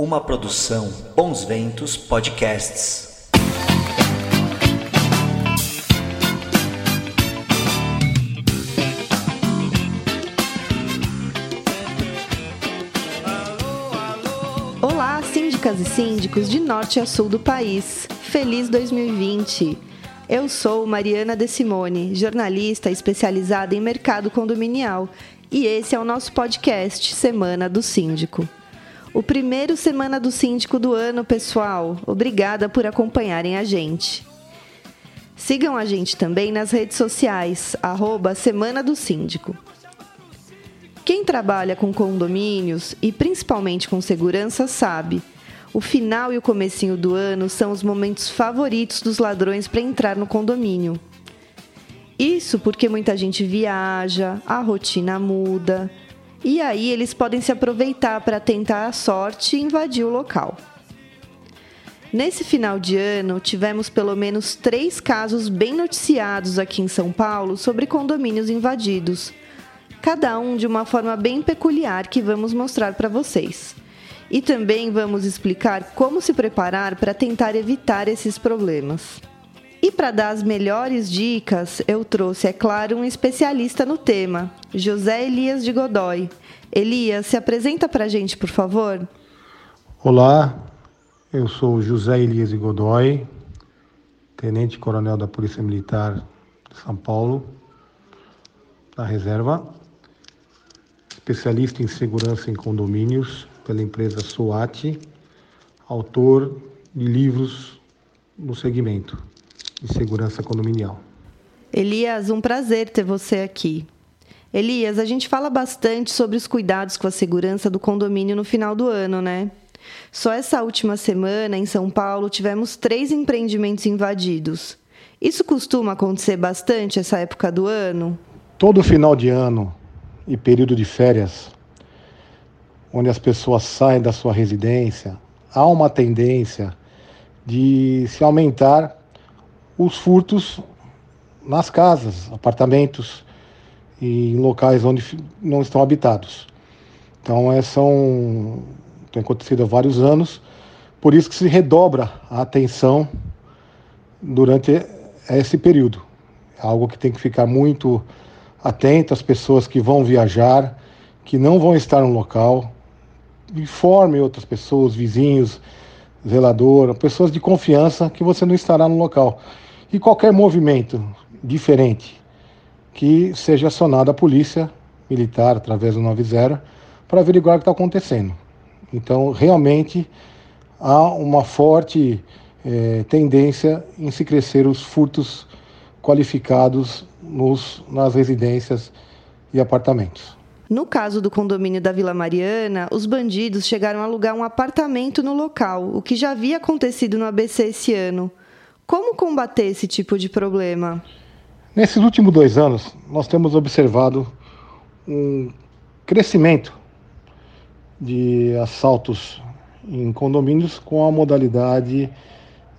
Uma produção Bons Ventos Podcasts. Olá, síndicas e síndicos de norte a sul do país. Feliz 2020! Eu sou Mariana De Simone, jornalista especializada em mercado condominial, e esse é o nosso podcast Semana do Síndico. O primeiro Semana do Síndico do ano, pessoal. Obrigada por acompanharem a gente. Sigam a gente também nas redes sociais, arroba Semana do Síndico. Quem trabalha com condomínios e principalmente com segurança sabe, o final e o comecinho do ano são os momentos favoritos dos ladrões para entrar no condomínio. Isso porque muita gente viaja, a rotina muda, e aí eles podem se aproveitar para tentar a sorte e invadir o local. Nesse final de ano, tivemos pelo menos três casos bem noticiados aqui em São Paulo sobre condomínios invadidos cada um de uma forma bem peculiar que vamos mostrar para vocês. E também vamos explicar como se preparar para tentar evitar esses problemas. E para dar as melhores dicas, eu trouxe, é claro, um especialista no tema, José Elias de Godoy. Elias, se apresenta para a gente, por favor. Olá, eu sou José Elias de Godoy, tenente-coronel da Polícia Militar de São Paulo, da reserva especialista em segurança em condomínios pela empresa SOAT, autor de livros no segmento de segurança condominial. Elias, um prazer ter você aqui. Elias, a gente fala bastante sobre os cuidados com a segurança do condomínio no final do ano, né? Só essa última semana, em São Paulo, tivemos três empreendimentos invadidos. Isso costuma acontecer bastante essa época do ano? Todo final de ano e período de férias, onde as pessoas saem da sua residência, há uma tendência de se aumentar os furtos nas casas, apartamentos e em locais onde não estão habitados. Então, é, são, tem acontecido há vários anos, por isso que se redobra a atenção durante esse período. É algo que tem que ficar muito atento às pessoas que vão viajar, que não vão estar no local. Informe outras pessoas, vizinhos, zelador, pessoas de confiança que você não estará no local. E qualquer movimento diferente que seja acionado a polícia militar através do 90 para averiguar o que está acontecendo. Então, realmente há uma forte eh, tendência em se crescer os furtos qualificados nos, nas residências e apartamentos. No caso do condomínio da Vila Mariana, os bandidos chegaram a alugar um apartamento no local, o que já havia acontecido no ABC esse ano. Como combater esse tipo de problema? Nesses últimos dois anos, nós temos observado um crescimento de assaltos em condomínios com a modalidade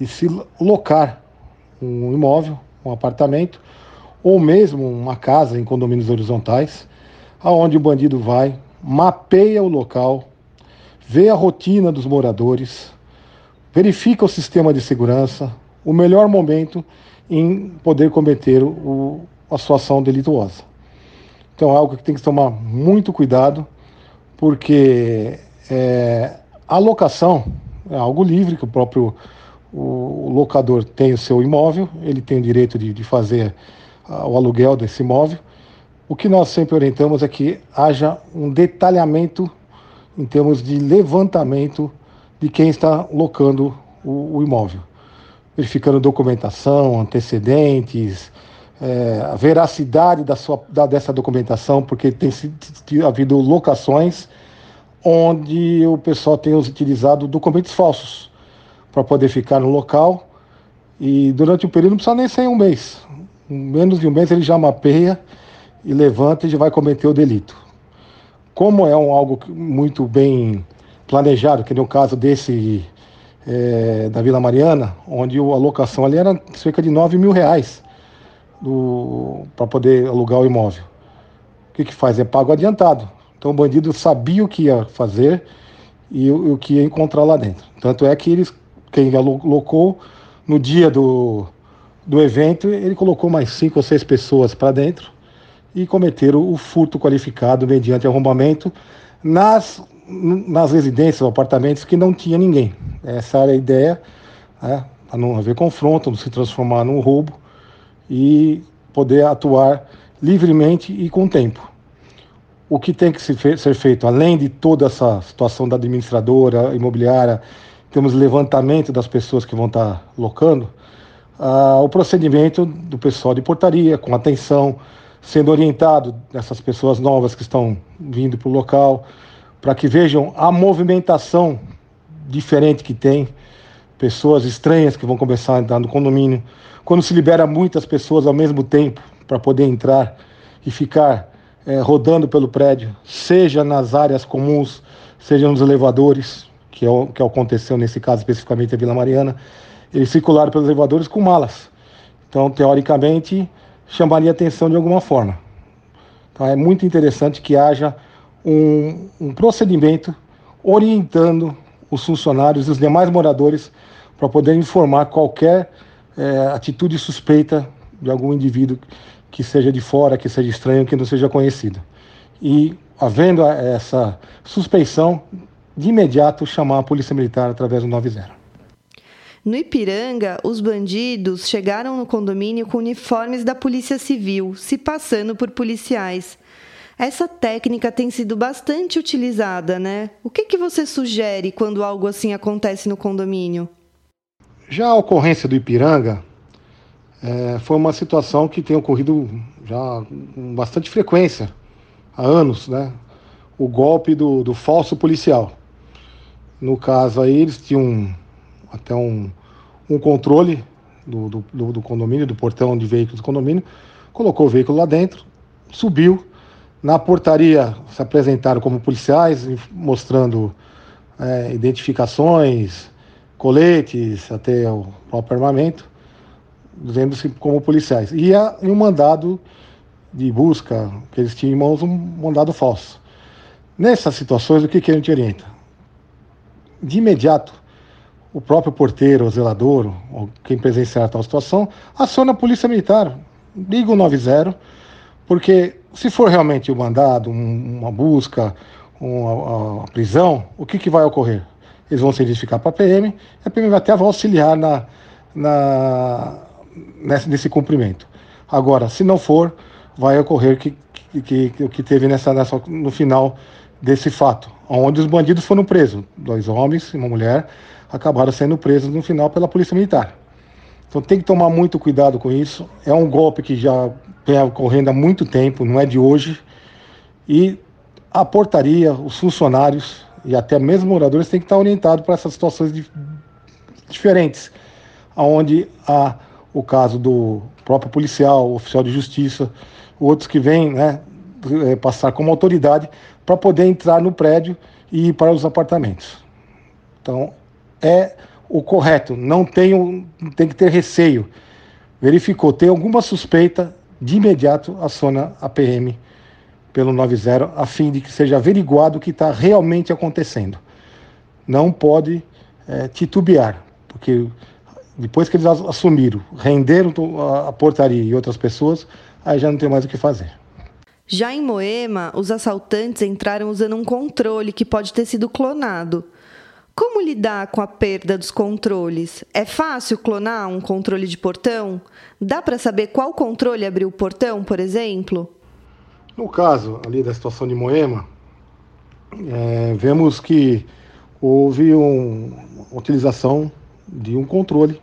de se locar um imóvel, um apartamento, ou mesmo uma casa em condomínios horizontais, aonde o bandido vai, mapeia o local, vê a rotina dos moradores, verifica o sistema de segurança, o melhor momento em poder cometer o, a sua ação delituosa. Então é algo que tem que tomar muito cuidado, porque é, a locação é algo livre, que o próprio o locador tem o seu imóvel, ele tem o direito de, de fazer o aluguel desse imóvel. O que nós sempre orientamos é que haja um detalhamento em termos de levantamento de quem está locando o, o imóvel, verificando documentação, antecedentes, é, a veracidade da sua, da, dessa documentação, porque tem, havido locações onde o pessoal tem utilizado documentos falsos para poder ficar no local e durante o período não precisa nem ser um mês menos de um mês ele já mapeia e levanta e já vai cometer o delito. Como é um algo muito bem planejado, que no caso desse é, da Vila Mariana, onde a locação ali era cerca de 9 mil reais para poder alugar o imóvel. O que, que faz? É pago adiantado. Então o bandido sabia o que ia fazer e o, o que ia encontrar lá dentro. Tanto é que eles, quem alocou no dia do, do evento, ele colocou mais cinco ou seis pessoas para dentro e cometeram o furto qualificado mediante arrombamento nas, nas residências, apartamentos que não tinha ninguém. Essa era a ideia, né, para não haver confronto, não se transformar num roubo e poder atuar livremente e com tempo. O que tem que ser feito, além de toda essa situação da administradora imobiliária, temos levantamento das pessoas que vão estar locando, uh, o procedimento do pessoal de portaria, com atenção, sendo orientado dessas pessoas novas que estão vindo para o local, para que vejam a movimentação diferente que tem, pessoas estranhas que vão começar a entrar no condomínio. Quando se libera muitas pessoas ao mesmo tempo para poder entrar e ficar é, rodando pelo prédio, seja nas áreas comuns, seja nos elevadores, que é o que aconteceu nesse caso especificamente a Vila Mariana, eles circularam pelos elevadores com malas. Então, teoricamente, chamaria atenção de alguma forma. Então, é muito interessante que haja um, um procedimento orientando os funcionários e os demais moradores para poder informar qualquer é, atitude suspeita de algum indivíduo que seja de fora, que seja estranho, que não seja conhecido. E, havendo essa suspeição, de imediato chamar a Polícia Militar através do 90. No Ipiranga, os bandidos chegaram no condomínio com uniformes da Polícia Civil, se passando por policiais. Essa técnica tem sido bastante utilizada, né? O que, que você sugere quando algo assim acontece no condomínio? Já a ocorrência do Ipiranga é, foi uma situação que tem ocorrido já com bastante frequência, há anos, né? O golpe do, do falso policial. No caso aí, eles tinham até um, um controle do, do, do, condomínio, do portão de veículos do condomínio, colocou o veículo lá dentro, subiu. Na portaria se apresentaram como policiais, mostrando é, identificações, coletes, até o próprio armamento, dizendo-se como policiais. E, a, um mandado de busca, que eles tinham em mãos, um mandado falso. Nessas situações, o que, que a gente orienta? De imediato, o próprio porteiro, o zelador, ou quem presenciar tal situação, aciona a polícia militar, liga o 90, porque se for realmente o um mandado, um, uma busca, uma, uma, prisão, o que, que vai ocorrer? Eles vão se identificar para a PM, a PM até vai auxiliar na, na, nesse, nesse cumprimento. Agora, se não for, vai ocorrer que, que, que, que teve nessa, nessa, no final desse fato, onde os bandidos foram presos, dois homens e uma mulher, acabaram sendo presos no final pela Polícia Militar. Então tem que tomar muito cuidado com isso. É um golpe que já vem ocorrendo há muito tempo, não é de hoje. E a portaria, os funcionários e até mesmo moradores têm que estar orientados para essas situações de, diferentes, onde há o caso do próprio policial, oficial de justiça, outros que vêm né, eh, passar como autoridade para poder entrar no prédio e ir para os apartamentos. Então, é o correto, não tem, tem que ter receio. Verificou, tem alguma suspeita, de imediato aciona a PM pelo 90, a fim de que seja averiguado o que está realmente acontecendo. Não pode é, titubear, porque depois que eles assumiram, renderam a portaria e outras pessoas, aí já não tem mais o que fazer. Já em Moema, os assaltantes entraram usando um controle que pode ter sido clonado. Como lidar com a perda dos controles? É fácil clonar um controle de portão? Dá para saber qual controle abriu o portão, por exemplo? No caso ali da situação de Moema, é, vemos que houve um, uma utilização de um controle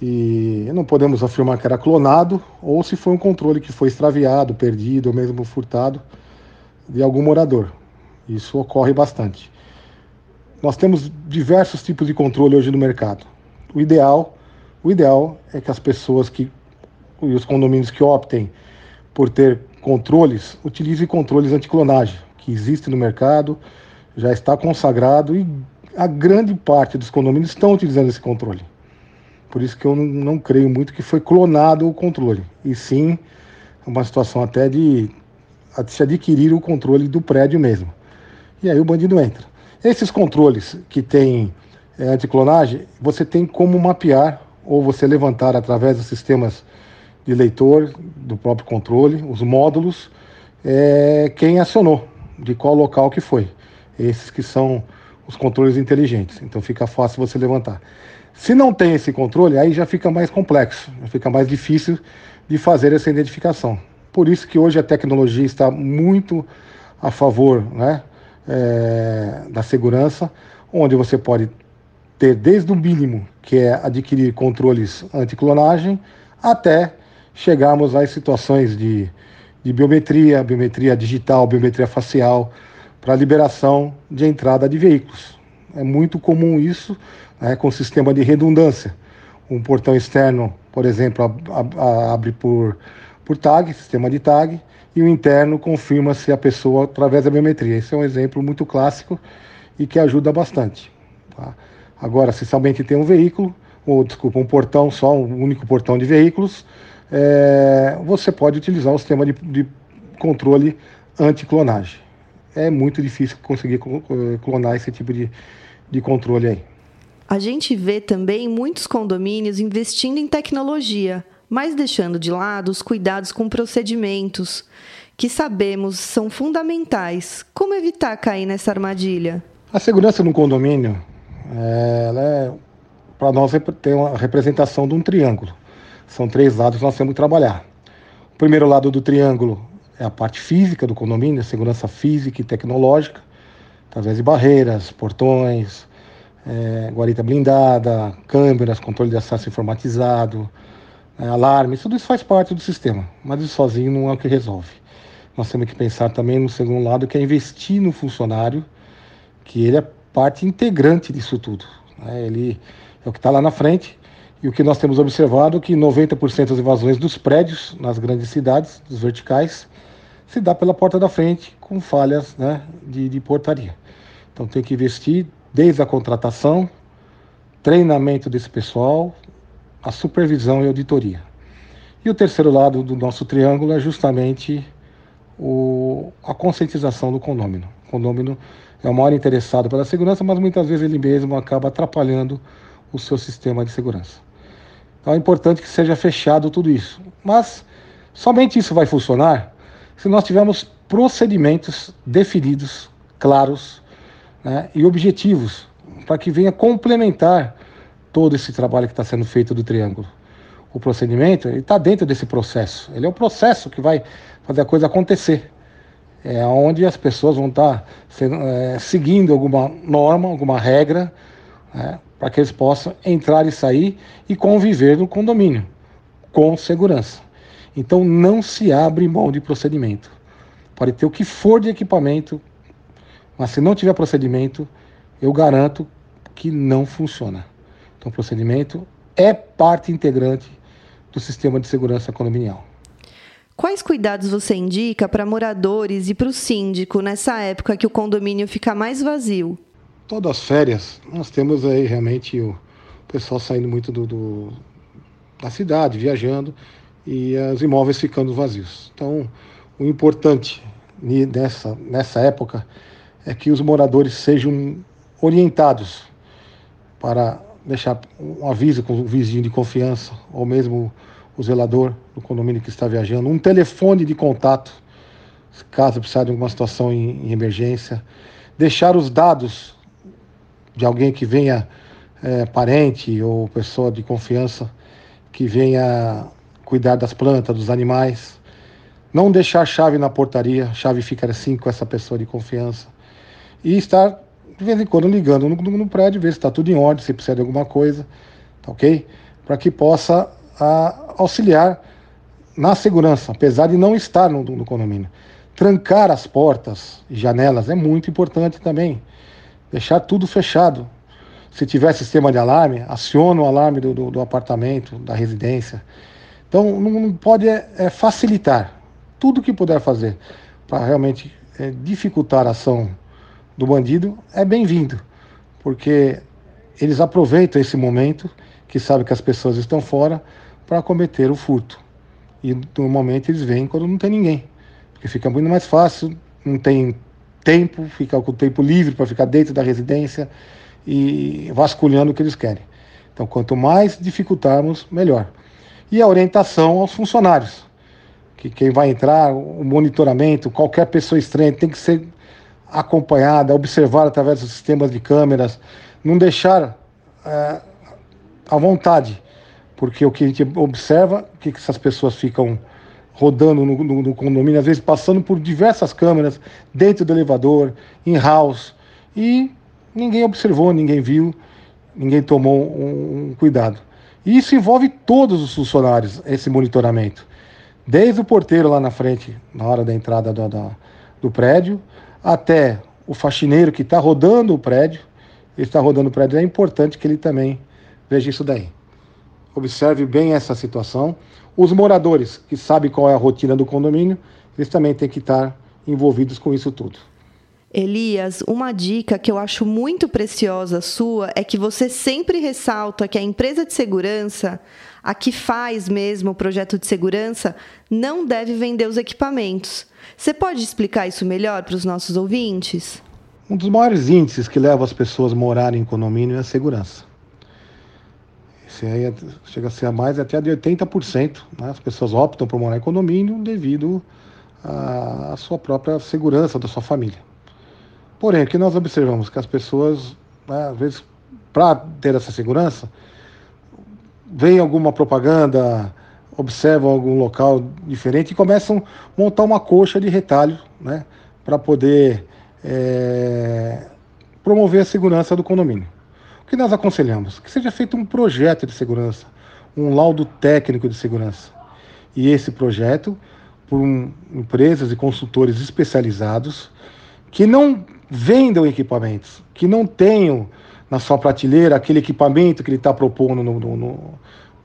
e não podemos afirmar que era clonado ou se foi um controle que foi extraviado, perdido ou mesmo furtado de algum morador. Isso ocorre bastante. Nós temos diversos tipos de controle hoje no mercado. O ideal, o ideal é que as pessoas que e os condomínios que optem por ter controles, utilizem controles anticlonagem, que existem no mercado, já está consagrado e a grande parte dos condomínios estão utilizando esse controle. Por isso que eu não, creio muito que foi clonado o controle, e sim uma situação até de se adquirir o controle do prédio mesmo. E aí o bandido entra. Esses controles que tem é, anticlonagem, você tem como mapear ou você levantar através dos sistemas de leitor do próprio controle, os módulos, é, quem acionou, de qual local que foi. Esses que são os controles inteligentes. Então fica fácil você levantar. Se não tem esse controle, aí já fica mais complexo, fica mais difícil de fazer essa identificação. Por isso que hoje a tecnologia está muito a favor né, é, da segurança, onde você pode ter desde o mínimo, que é adquirir controles anticlonagem, até chegarmos às situações de, de biometria, biometria digital, biometria facial, para liberação de entrada de veículos. É muito comum isso né, com sistema de redundância. Um portão externo, por exemplo, abre por, por tag, sistema de tag, e o interno confirma se a pessoa através da biometria. Esse é um exemplo muito clássico e que ajuda bastante. Tá? Agora, se somente tem um veículo, ou desculpa, um portão só, um único portão de veículos, é, você pode utilizar o sistema de, de controle anti-clonagem. É muito difícil conseguir clonar esse tipo de, de controle aí. A gente vê também muitos condomínios investindo em tecnologia mas deixando de lado os cuidados com procedimentos, que sabemos são fundamentais. Como evitar cair nessa armadilha? A segurança no condomínio, é, é para nós, tem uma representação de um triângulo. São três lados que nós temos que trabalhar. O primeiro lado do triângulo é a parte física do condomínio, a segurança física e tecnológica, através de barreiras, portões, é, guarita blindada, câmeras, controle de acesso informatizado, é, alarmes, tudo isso faz parte do sistema, mas isso sozinho não é o que resolve. Nós temos que pensar também no segundo lado, que é investir no funcionário, que ele é parte integrante disso tudo. Né? Ele é o que está lá na frente, e o que nós temos observado é que 90% das invasões dos prédios nas grandes cidades, dos verticais, se dá pela porta da frente, com falhas né, de, de portaria. Então tem que investir desde a contratação, treinamento desse pessoal, a supervisão e auditoria. E o terceiro lado do nosso triângulo é justamente o, a conscientização do condômino. O condômino é o maior interessado pela segurança, mas muitas vezes ele mesmo acaba atrapalhando o seu sistema de segurança. Então é importante que seja fechado tudo isso. Mas somente isso vai funcionar se nós tivermos procedimentos definidos, claros né, e objetivos, para que venha complementar todo esse trabalho que está sendo feito do triângulo. O procedimento está dentro desse processo. Ele é o processo que vai fazer a coisa acontecer. É onde as pessoas vão estar tá é, seguindo alguma norma, alguma regra, né, para que eles possam entrar e sair e conviver no condomínio com segurança. Então não se abre mão de procedimento. Pode ter o que for de equipamento, mas se não tiver procedimento, eu garanto que não funciona. Então, o procedimento é parte integrante do sistema de segurança condominial. Quais cuidados você indica para moradores e para o síndico nessa época que o condomínio fica mais vazio? Todas as férias, nós temos aí realmente o pessoal saindo muito do, do da cidade, viajando, e os imóveis ficando vazios. Então, o importante nessa, nessa época é que os moradores sejam orientados para deixar um aviso com o vizinho de confiança, ou mesmo o zelador do condomínio que está viajando, um telefone de contato, caso precisar de alguma situação em, em emergência, deixar os dados de alguém que venha, é, parente ou pessoa de confiança, que venha cuidar das plantas, dos animais, não deixar chave na portaria, chave fica assim com essa pessoa de confiança, e estar de vez em quando ligando no, no prédio, ver se está tudo em ordem, se precisa de alguma coisa, tá ok? Para que possa a, auxiliar na segurança, apesar de não estar no, no condomínio. Trancar as portas e janelas é muito importante também. Deixar tudo fechado. Se tiver sistema de alarme, aciona o alarme do, do, do apartamento, da residência. Então, não, não pode é, é, facilitar tudo que puder fazer para realmente é, dificultar a ação do bandido é bem-vindo, porque eles aproveitam esse momento que sabem que as pessoas estão fora para cometer o furto. E normalmente eles vêm quando não tem ninguém, porque fica muito mais fácil, não tem tempo, fica com o tempo livre para ficar dentro da residência e vasculhando o que eles querem. Então, quanto mais dificultarmos, melhor. E a orientação aos funcionários, que quem vai entrar, o monitoramento, qualquer pessoa estranha tem que ser acompanhada, observada através dos sistemas de câmeras, não deixar é, à vontade, porque o que a gente observa, que essas pessoas ficam rodando no, no, no, condomínio, às vezes passando por diversas câmeras dentro do elevador, em house, e ninguém observou, ninguém viu, ninguém tomou um, um cuidado. E isso envolve todos os funcionários, esse monitoramento. Desde o porteiro lá na frente, na hora da entrada do, do, do prédio, até o faxineiro que está rodando o prédio, ele está rodando o prédio, é importante que ele também veja isso daí. Observe bem essa situação. Os moradores que sabem qual é a rotina do condomínio, eles também têm que estar envolvidos com isso tudo. Elias, uma dica que eu acho muito preciosa sua é que você sempre ressalta que a empresa de segurança, a que faz mesmo o projeto de segurança, não deve vender os equipamentos. Você pode explicar isso melhor para os nossos ouvintes? Um dos maiores índices que leva as pessoas a morarem em condomínio é a segurança. Esse aí é, chega a ser mais até de 80%. Né? As pessoas optam por morar em condomínio devido à sua própria segurança da sua família. Porém, o que nós observamos que as pessoas, né, às vezes, para ter essa segurança, veem alguma propaganda, observam algum local diferente e começam a montar uma coxa de retalho, né, para poder é, promover a segurança do condomínio. O que nós aconselhamos? Que seja feito um projeto de segurança, um laudo técnico de segurança. E esse projeto, por um, empresas e consultores especializados, que não vendam equipamentos, que não tenham na sua prateleira aquele equipamento que ele está propondo no, no,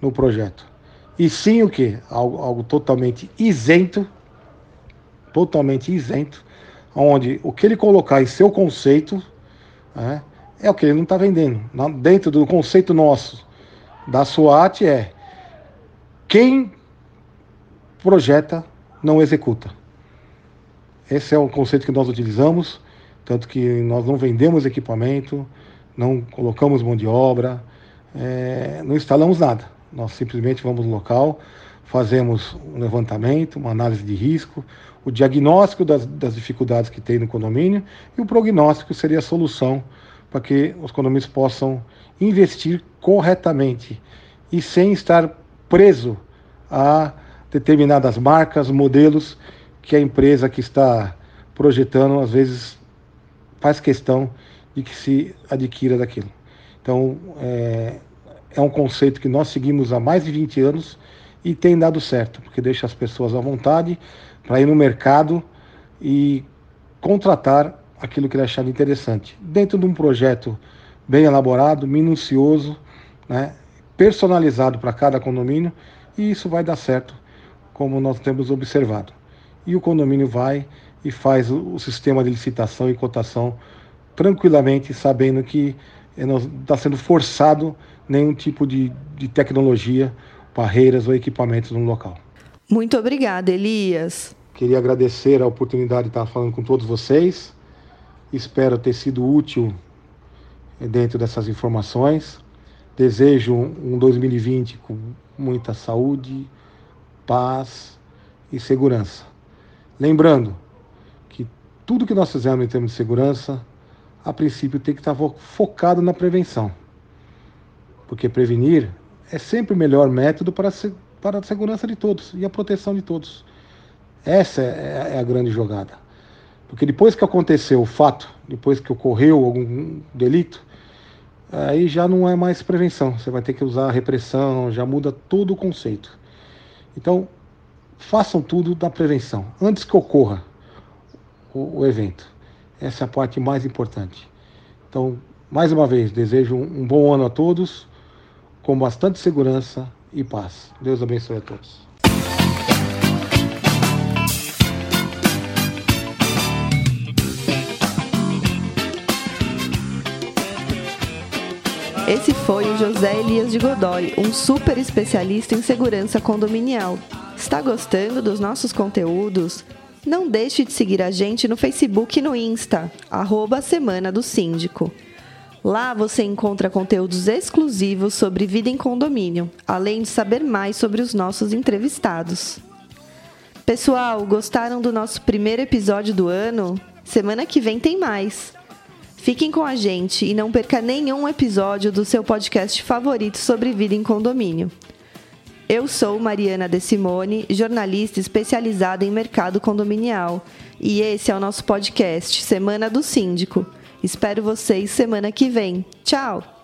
no, projeto. E sim o que? Algo, algo totalmente isento, totalmente isento, onde o que ele colocar em seu conceito, né, é o que ele não está vendendo. Dentro do conceito nosso da SWAT é quem projeta não executa. Esse é o conceito que nós utilizamos, tanto que nós não vendemos equipamento, não colocamos mão de obra, é, não instalamos nada. Nós simplesmente vamos no local, fazemos um levantamento, uma análise de risco, o diagnóstico das, das dificuldades que tem no condomínio e o prognóstico seria a solução para que os condomínios possam investir corretamente e sem estar preso a determinadas marcas, modelos que a empresa que está projetando às vezes faz questão de que se adquira daquilo. Então, é, é um conceito que nós seguimos há mais de 20 anos e tem dado certo, porque deixa as pessoas à vontade para ir no mercado e contratar aquilo que ele achava interessante. Dentro de um projeto bem elaborado, minucioso, né, personalizado para cada condomínio, e isso vai dar certo, como nós temos observado. E o condomínio vai e faz o sistema de licitação e cotação tranquilamente, sabendo que não está sendo forçado nenhum tipo de, de tecnologia, barreiras ou equipamentos no local. Muito obrigada, Elias. Queria agradecer a oportunidade de estar falando com todos vocês Espero ter sido útil eh, dentro dessas informações. Desejo um 2020 com muita saúde, paz e segurança. Lembrando que tudo que nós fizemos em termos de segurança, a princípio tem que estar focado na prevenção. Porque prevenir é sempre o melhor método para, para a segurança de todos e a proteção de todos. Essa é, é a grande jogada. Porque depois que aconteceu o fato, depois que ocorreu algum delito, aí já não é mais prevenção. Você vai ter que usar a repressão, já muda todo o conceito. Então, façam tudo da prevenção, antes que ocorra o, o evento. Essa é a parte mais importante. Então, mais uma vez, desejo um bom ano a todos, com bastante segurança e paz. Deus abençoe a todos. Esse foi o José Elias de Godoy, um super especialista em segurança condominial. Está gostando dos nossos conteúdos? Não deixe de seguir a gente no Facebook e no Insta, arroba Semana do Síndico. Lá você encontra conteúdos exclusivos sobre vida em condomínio, além de saber mais sobre os nossos entrevistados. Pessoal, gostaram do nosso primeiro episódio do ano? Semana que vem tem mais. Fiquem com a gente e não perca nenhum episódio do seu podcast favorito sobre vida em condomínio. Eu sou Mariana De Simone, jornalista especializada em mercado condominial, e esse é o nosso podcast Semana do Síndico. Espero vocês semana que vem. Tchau!